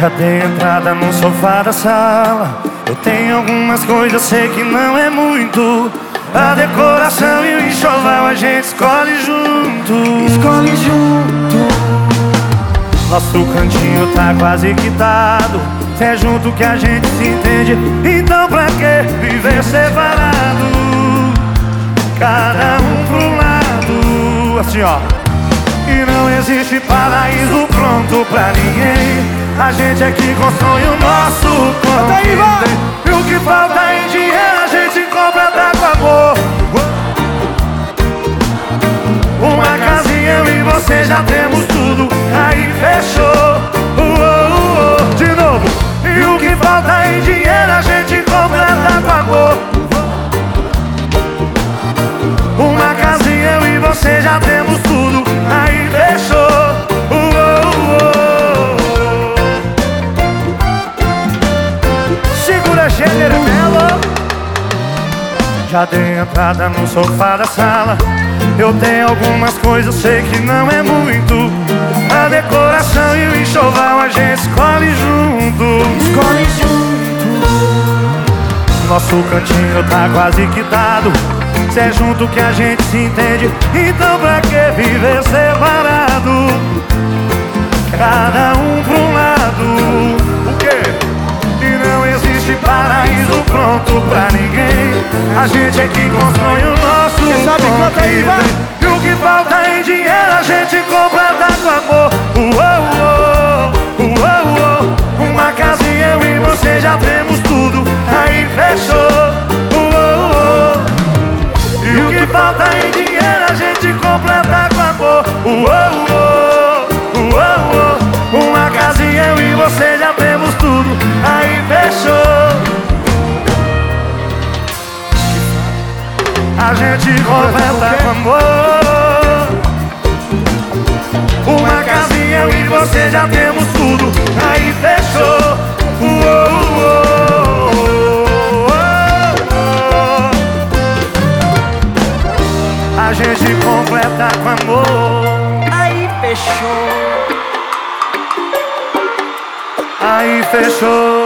Já dei entrada no sofá da sala. Eu tenho algumas coisas, sei que não é muito. A decoração e o enxoval a gente escolhe junto. Escolhe junto. Nosso cantinho tá quase quitado. Se é junto que a gente se entende. Então pra que viver separado? Cada um pro lado. Assim ó. E não existe paraíso pronto pra ninguém. A gente é que constrói o nosso corpo. Daí vai! E o que falta em dinheiro a gente compra dá com amor. Uma casinha eu e você já temos tudo. Aí fechou. Uou, uou. De novo. E o que falta em dinheiro gênero dela. Já dei entrada no sofá da sala. Eu tenho algumas coisas, sei que não é muito. A decoração e o enxoval a gente escolhe junto. Escolhe junto. Nosso cantinho tá quase quitado. Se é junto que a gente se entende, então pra que viver separado? Cada um pra A gente é que constrói o nosso Quem sabe canta aí, vai. E o que falta em dinheiro a gente compra com amor. Uou, uou, uou, uou. Uma casinha eu e você já temos tudo. Aí fechou. Uou, uou. E o que falta A gente completa com amor. Uma casinha eu e você já temos tudo. Aí fechou. Uou, uou, uou. A gente completa com amor. Aí fechou. Aí fechou.